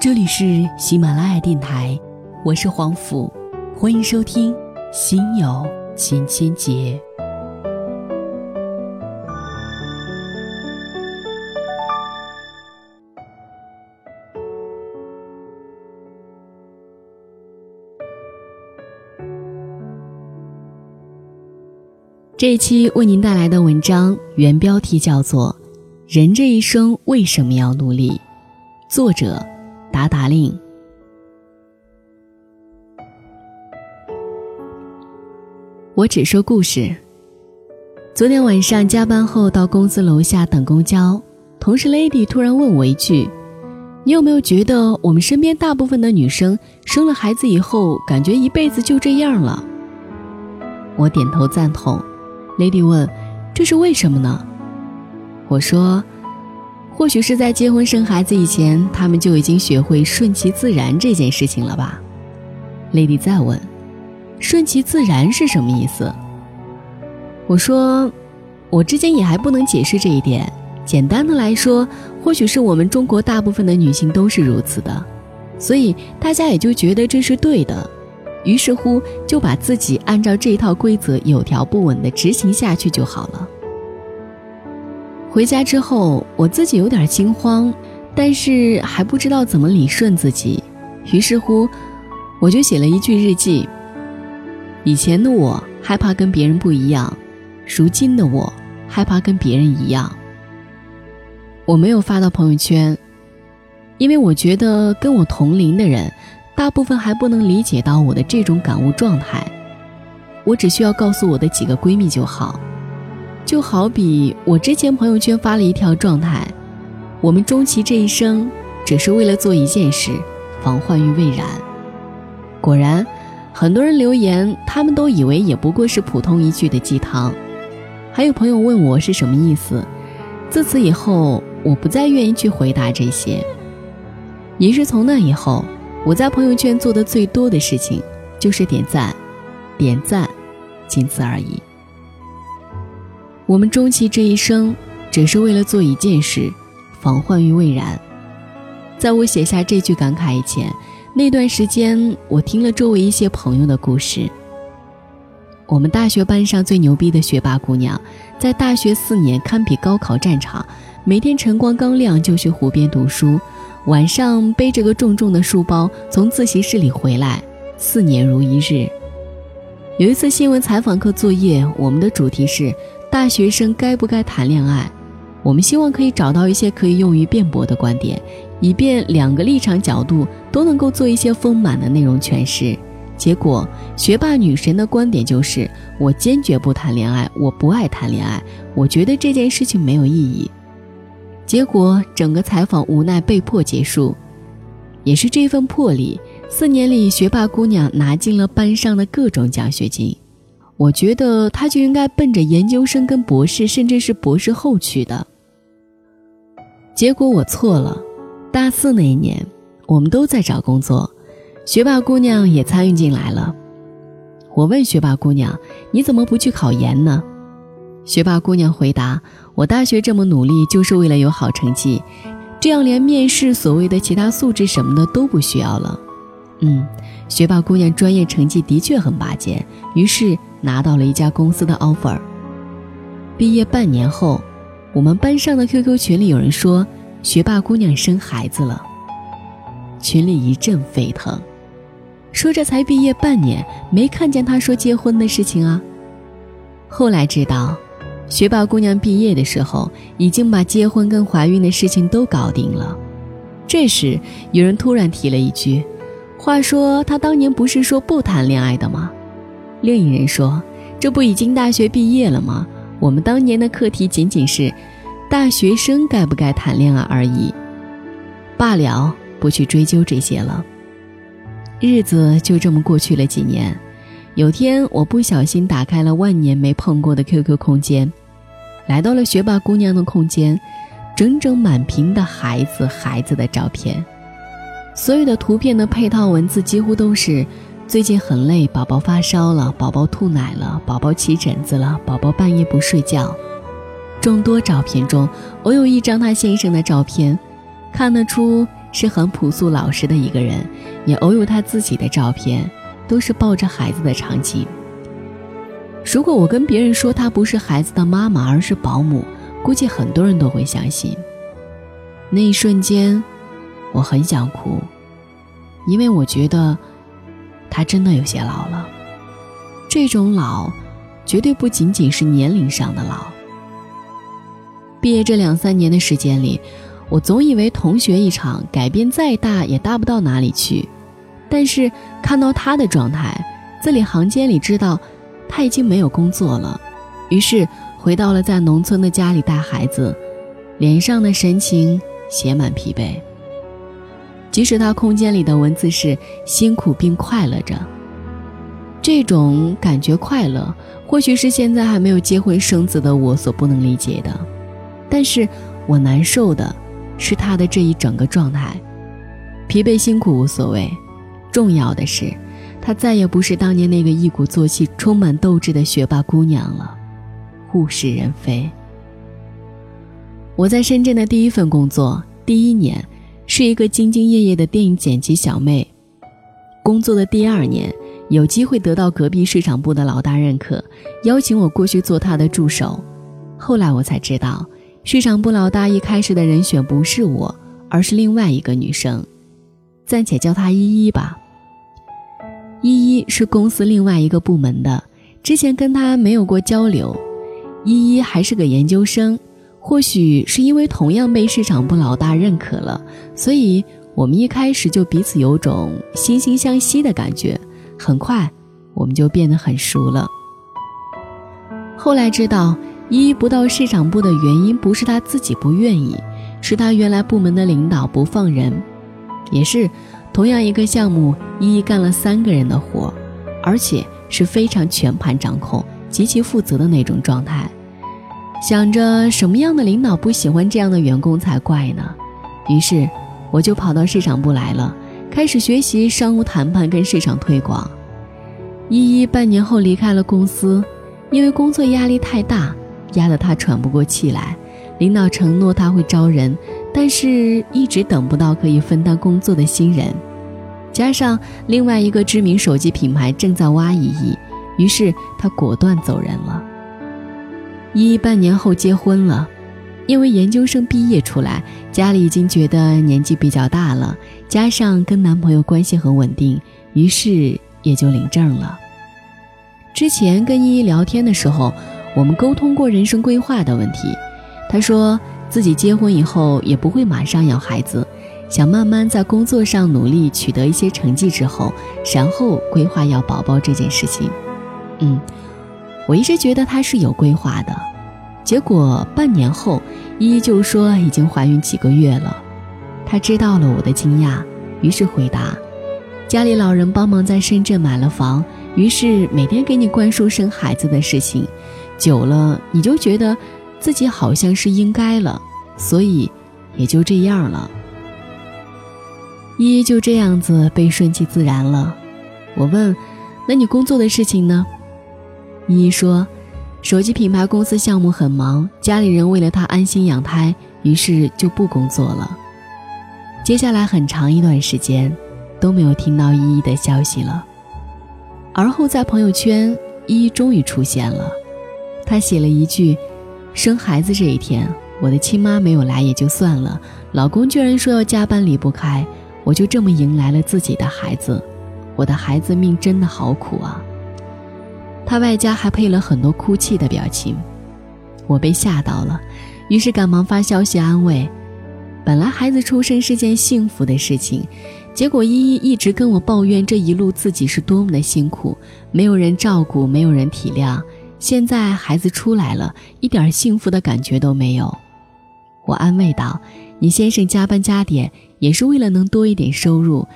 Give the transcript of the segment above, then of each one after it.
这里是喜马拉雅电台，我是黄甫，欢迎收听《心有千千结》。这一期为您带来的文章原标题叫做《人这一生为什么要努力》，作者达达令。我只说故事。昨天晚上加班后到公司楼下等公交，同事 Lady 突然问我一句：“你有没有觉得我们身边大部分的女生生了孩子以后，感觉一辈子就这样了？”我点头赞同。Lady 问：“这是为什么呢？”我说：“或许是在结婚生孩子以前，他们就已经学会顺其自然这件事情了吧。”Lady 再问：“顺其自然是什么意思？”我说：“我之前也还不能解释这一点。简单的来说，或许是我们中国大部分的女性都是如此的，所以大家也就觉得这是对的。”于是乎，就把自己按照这一套规则有条不紊地执行下去就好了。回家之后，我自己有点惊慌，但是还不知道怎么理顺自己。于是乎，我就写了一句日记：以前的我害怕跟别人不一样，如今的我害怕跟别人一样。我没有发到朋友圈，因为我觉得跟我同龄的人。大部分还不能理解到我的这种感悟状态，我只需要告诉我的几个闺蜜就好。就好比我之前朋友圈发了一条状态：我们终其这一生，只是为了做一件事，防患于未然。果然，很多人留言，他们都以为也不过是普通一句的鸡汤。还有朋友问我是什么意思，自此以后，我不再愿意去回答这些。也是从那以后。我在朋友圈做的最多的事情，就是点赞，点赞，仅此而已。我们终其这一生，只是为了做一件事，防患于未然。在我写下这句感慨以前，那段时间我听了周围一些朋友的故事。我们大学班上最牛逼的学霸姑娘，在大学四年堪比高考战场，每天晨光刚亮就去湖边读书。晚上背着个重重的书包从自习室里回来，四年如一日。有一次新闻采访课作业，我们的主题是大学生该不该谈恋爱。我们希望可以找到一些可以用于辩驳的观点，以便两个立场角度都能够做一些丰满的内容诠释。结果学霸女神的观点就是：我坚决不谈恋爱，我不爱谈恋爱，我觉得这件事情没有意义。结果，整个采访无奈被迫结束。也是这份魄力，四年里学霸姑娘拿进了班上的各种奖学金。我觉得他就应该奔着研究生跟博士，甚至是博士后去的。结果我错了。大四那一年，我们都在找工作，学霸姑娘也参与进来了。我问学霸姑娘：“你怎么不去考研呢？”学霸姑娘回答：“我大学这么努力，就是为了有好成绩，这样连面试所谓的其他素质什么的都不需要了。”嗯，学霸姑娘专业成绩的确很拔尖，于是拿到了一家公司的 offer。毕业半年后，我们班上的 QQ 群里有人说学霸姑娘生孩子了，群里一阵沸腾，说这才毕业半年，没看见她说结婚的事情啊。后来知道。学霸姑娘毕业的时候，已经把结婚跟怀孕的事情都搞定了。这时，有人突然提了一句：“话说她当年不是说不谈恋爱的吗？”另一人说：“这不已经大学毕业了吗？我们当年的课题仅仅是，大学生该不该谈恋爱而已。”罢了，不去追究这些了。日子就这么过去了几年。有天，我不小心打开了万年没碰过的 QQ 空间。来到了学霸姑娘的空间，整整满屏的孩子孩子的照片，所有的图片的配套文字几乎都是：最近很累，宝宝发烧了，宝宝吐奶了，宝宝起疹子了，宝宝半夜不睡觉。众多照片中，偶有一张他先生的照片，看得出是很朴素老实的一个人，也偶有他自己的照片，都是抱着孩子的场景。如果我跟别人说她不是孩子的妈妈，而是保姆，估计很多人都会相信。那一瞬间，我很想哭，因为我觉得他真的有些老了。这种老，绝对不仅仅是年龄上的老。毕业这两三年的时间里，我总以为同学一场，改变再大也大不到哪里去。但是看到他的状态，字里行间里知道。他已经没有工作了，于是回到了在农村的家里带孩子，脸上的神情写满疲惫。即使他空间里的文字是辛苦并快乐着，这种感觉快乐，或许是现在还没有结婚生子的我所不能理解的。但是我难受的是他的这一整个状态，疲惫辛苦无所谓，重要的是。他再也不是当年那个一鼓作气、充满斗志的学霸姑娘了，物是人非。我在深圳的第一份工作，第一年是一个兢兢业业的电影剪辑小妹。工作的第二年，有机会得到隔壁市场部的老大认可，邀请我过去做他的助手。后来我才知道，市场部老大一开始的人选不是我，而是另外一个女生，暂且叫她依依吧。依依是公司另外一个部门的，之前跟他没有过交流。依依还是个研究生，或许是因为同样被市场部老大认可了，所以我们一开始就彼此有种惺惺相惜的感觉。很快，我们就变得很熟了。后来知道，依依不到市场部的原因不是他自己不愿意，是他原来部门的领导不放人，也是。同样一个项目，依依干了三个人的活，而且是非常全盘掌控、极其负责的那种状态。想着什么样的领导不喜欢这样的员工才怪呢？于是我就跑到市场部来了，开始学习商务谈判跟市场推广。依依半年后离开了公司，因为工作压力太大，压得她喘不过气来。领导承诺他会招人。但是，一直等不到可以分担工作的新人，加上另外一个知名手机品牌正在挖依依，于是他果断走人了。依依半年后结婚了，因为研究生毕业出来，家里已经觉得年纪比较大了，加上跟男朋友关系很稳定，于是也就领证了。之前跟依依聊天的时候，我们沟通过人生规划的问题，她说。自己结婚以后也不会马上要孩子，想慢慢在工作上努力，取得一些成绩之后，然后规划要宝宝这件事情。嗯，我一直觉得她是有规划的，结果半年后依依就说已经怀孕几个月了。她知道了我的惊讶，于是回答：家里老人帮忙在深圳买了房，于是每天给你灌输生孩子的事情，久了你就觉得。自己好像是应该了，所以也就这样了。依依就这样子被顺其自然了。我问：“那你工作的事情呢？”依依说：“手机品牌公司项目很忙，家里人为了她安心养胎，于是就不工作了。”接下来很长一段时间都没有听到依依的消息了。而后在朋友圈，依依终于出现了，她写了一句。生孩子这一天，我的亲妈没有来也就算了，老公居然说要加班离不开，我就这么迎来了自己的孩子。我的孩子命真的好苦啊！他外加还配了很多哭泣的表情，我被吓到了，于是赶忙发消息安慰。本来孩子出生是件幸福的事情，结果依依一直跟我抱怨这一路自己是多么的辛苦，没有人照顾，没有人体谅。现在孩子出来了，一点幸福的感觉都没有。我安慰道：“你先生加班加点，也是为了能多一点收入，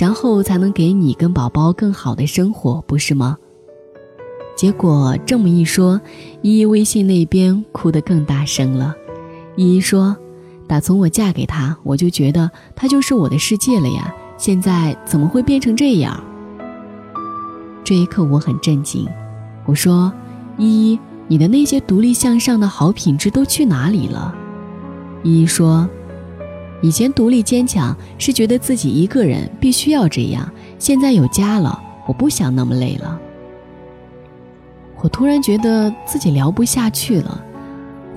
然后才能给你跟宝宝更好的生活，不是吗？”结果这么一说，依依微信那边哭得更大声了。依依说：“打从我嫁给他，我就觉得他就是我的世界了呀，现在怎么会变成这样？”这一刻我很震惊，我说。依依，你的那些独立向上的好品质都去哪里了？依依说：“以前独立坚强是觉得自己一个人必须要这样，现在有家了，我不想那么累了。我突然觉得自己聊不下去了，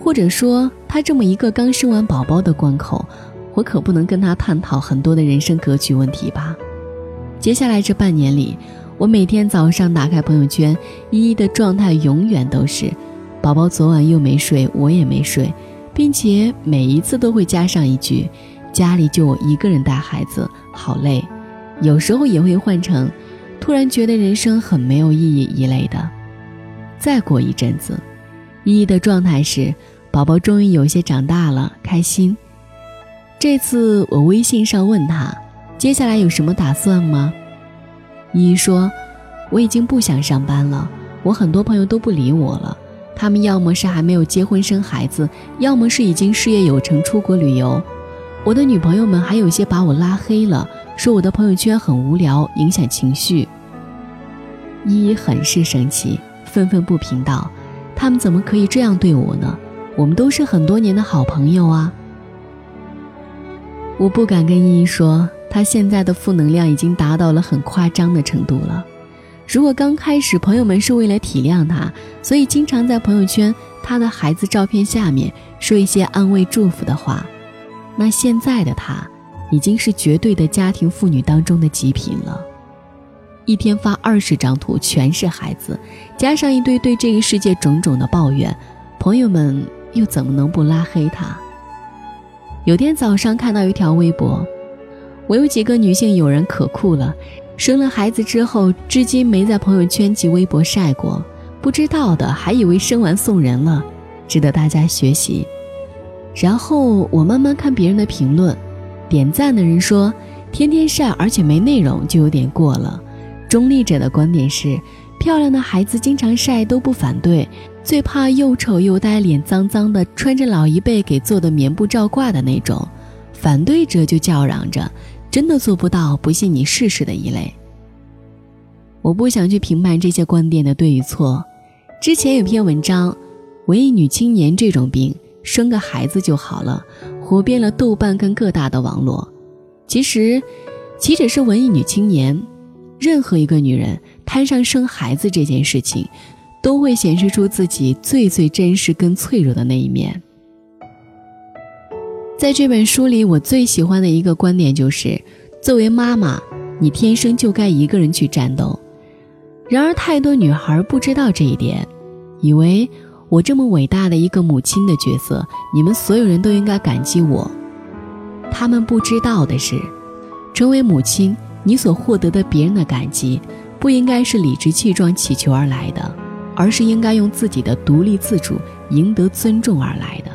或者说，他这么一个刚生完宝宝的关口，我可不能跟他探讨很多的人生格局问题吧。接下来这半年里，我每天早上打开朋友圈，依依的状态永远都是：宝宝昨晚又没睡，我也没睡，并且每一次都会加上一句：家里就我一个人带孩子，好累。有时候也会换成：突然觉得人生很没有意义一类的。再过一阵子，依依的状态是宝宝终于有些长大了，开心。这次我微信上问他，接下来有什么打算吗？依依说，我已经不想上班了，我很多朋友都不理我了，他们要么是还没有结婚生孩子，要么是已经事业有成出国旅游。我的女朋友们还有些把我拉黑了，说我的朋友圈很无聊，影响情绪。依依很是生气。愤愤不平道：“他们怎么可以这样对我呢？我们都是很多年的好朋友啊！”我不敢跟依依说，她现在的负能量已经达到了很夸张的程度了。如果刚开始朋友们是为了体谅她，所以经常在朋友圈她的孩子照片下面说一些安慰祝福的话，那现在的她已经是绝对的家庭妇女当中的极品了。一天发二十张图，全是孩子，加上一堆对这个世界种种的抱怨，朋友们又怎么能不拉黑他？有天早上看到一条微博，我有几个女性友人可酷了，生了孩子之后，至今没在朋友圈及微博晒过，不知道的还以为生完送人了，值得大家学习。然后我慢慢看别人的评论，点赞的人说，天天晒而且没内容就有点过了。中立者的观点是，漂亮的孩子经常晒都不反对，最怕又丑又呆、脸脏脏的，穿着老一辈给做的棉布罩挂的那种。反对者就叫嚷着，真的做不到，不信你试试的一类。我不想去评判这些观点的对与错。之前有篇文章，文艺女青年这种病，生个孩子就好了，火遍了豆瓣跟各大的网络。其实，岂止是文艺女青年？任何一个女人摊上生孩子这件事情，都会显示出自己最最真实跟脆弱的那一面。在这本书里，我最喜欢的一个观点就是：作为妈妈，你天生就该一个人去战斗。然而，太多女孩不知道这一点，以为我这么伟大的一个母亲的角色，你们所有人都应该感激我。他们不知道的是，成为母亲。你所获得的别人的感激，不应该是理直气壮祈求而来的，而是应该用自己的独立自主赢得尊重而来的。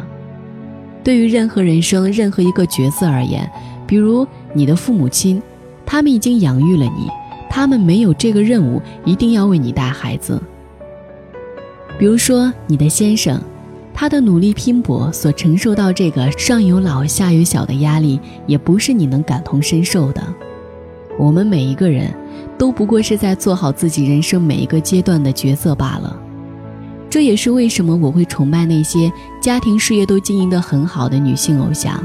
对于任何人生任何一个角色而言，比如你的父母亲，他们已经养育了你，他们没有这个任务一定要为你带孩子。比如说你的先生，他的努力拼搏所承受到这个上有老下有小的压力，也不是你能感同身受的。我们每一个人都不过是在做好自己人生每一个阶段的角色罢了。这也是为什么我会崇拜那些家庭事业都经营得很好的女性偶像。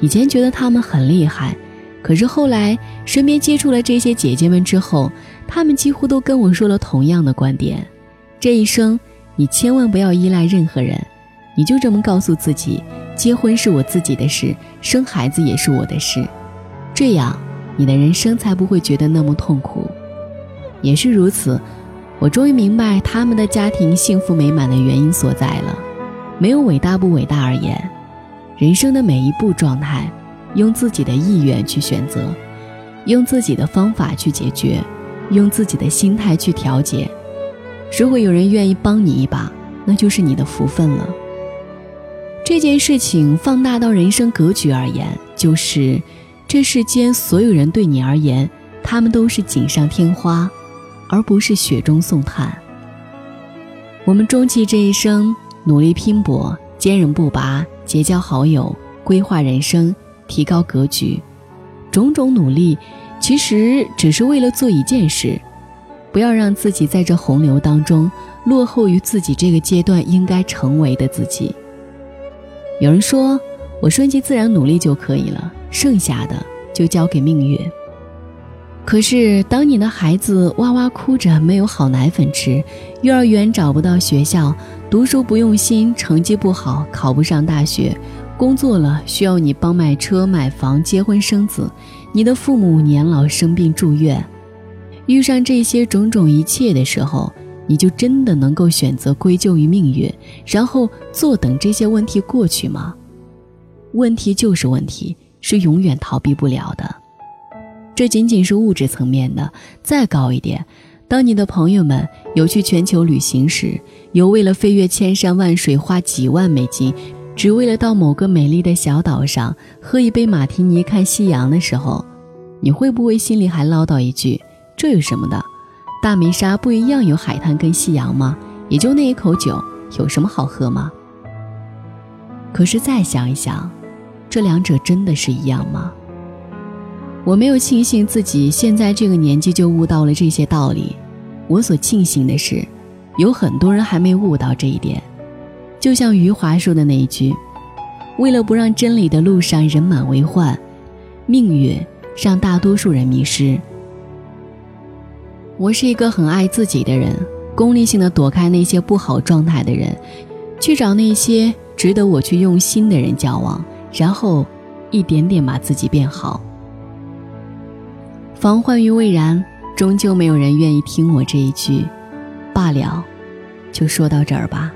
以前觉得她们很厉害，可是后来身边接触了这些姐姐们之后，她们几乎都跟我说了同样的观点：这一生你千万不要依赖任何人，你就这么告诉自己，结婚是我自己的事，生孩子也是我的事，这样。你的人生才不会觉得那么痛苦，也是如此。我终于明白他们的家庭幸福美满的原因所在了。没有伟大不伟大而言，人生的每一步状态，用自己的意愿去选择，用自己的方法去解决，用自己的心态去调节。如果有人愿意帮你一把，那就是你的福分了。这件事情放大到人生格局而言，就是。这世间所有人对你而言，他们都是锦上添花，而不是雪中送炭。我们终其这一生，努力拼搏，坚韧不拔，结交好友，规划人生，提高格局，种种努力，其实只是为了做一件事：不要让自己在这洪流当中落后于自己这个阶段应该成为的自己。有人说。我顺其自然努力就可以了，剩下的就交给命运。可是，当你的孩子哇哇哭着没有好奶粉吃，幼儿园找不到学校，读书不用心，成绩不好，考不上大学，工作了需要你帮买车买房、结婚生子，你的父母年老生病住院，遇上这些种种一切的时候，你就真的能够选择归咎于命运，然后坐等这些问题过去吗？问题就是问题，是永远逃避不了的。这仅仅是物质层面的，再高一点，当你的朋友们有去全球旅行时，有为了飞越千山万水花几万美金，只为了到某个美丽的小岛上喝一杯马提尼看夕阳的时候，你会不会心里还唠叨一句：“这有什么的？大梅沙不一样有海滩跟夕阳吗？也就那一口酒，有什么好喝吗？”可是再想一想，这两者真的是一样吗？我没有庆幸自己现在这个年纪就悟到了这些道理，我所庆幸的是，有很多人还没悟到这一点。就像余华说的那一句：“为了不让真理的路上人满为患，命运让大多数人迷失。”我是一个很爱自己的人，功利性的躲开那些不好状态的人，去找那些值得我去用心的人交往，然后一点点把自己变好。防患于未然，终究没有人愿意听我这一句，罢了，就说到这儿吧。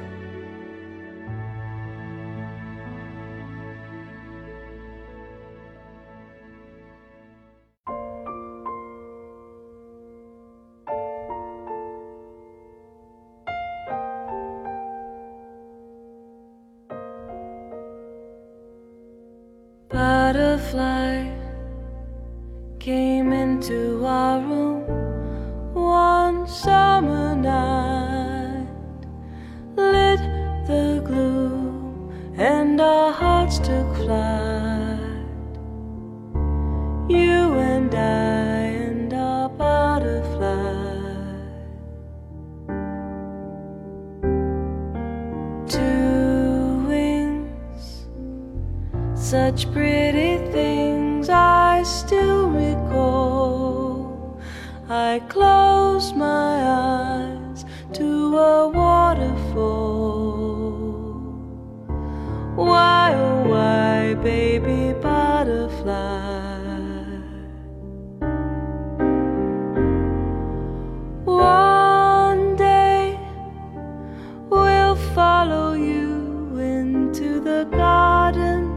Butterfly。came into our room one summer night, lit the gloom, and our hearts took flight. You and I and our butterfly. Two wings, such pretty I close my eyes to a waterfall. Why, oh, why, baby butterfly? One day we'll follow you into the garden.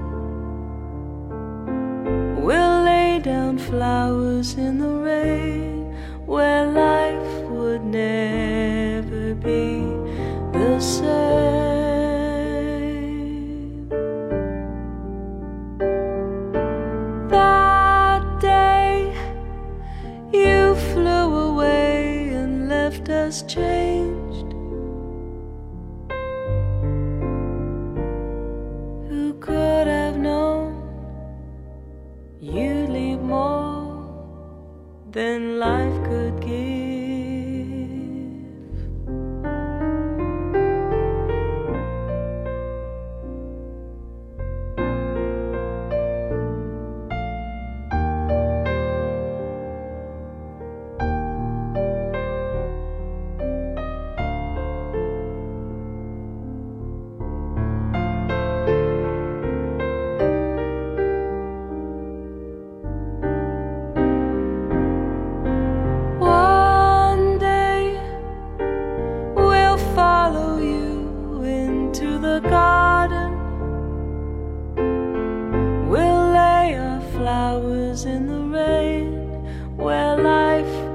We'll lay down flowers in the rain where life would never be the same. in the rain where life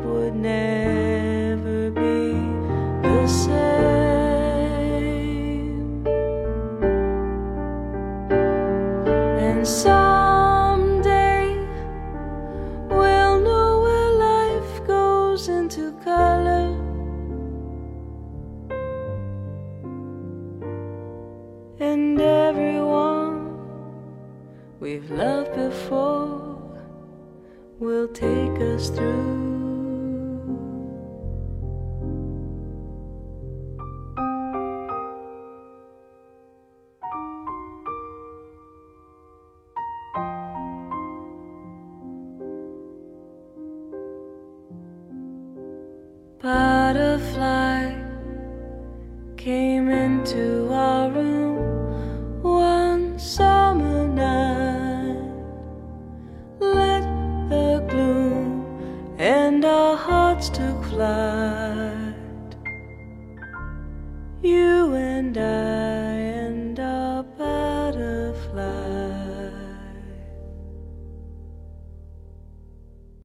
take us through.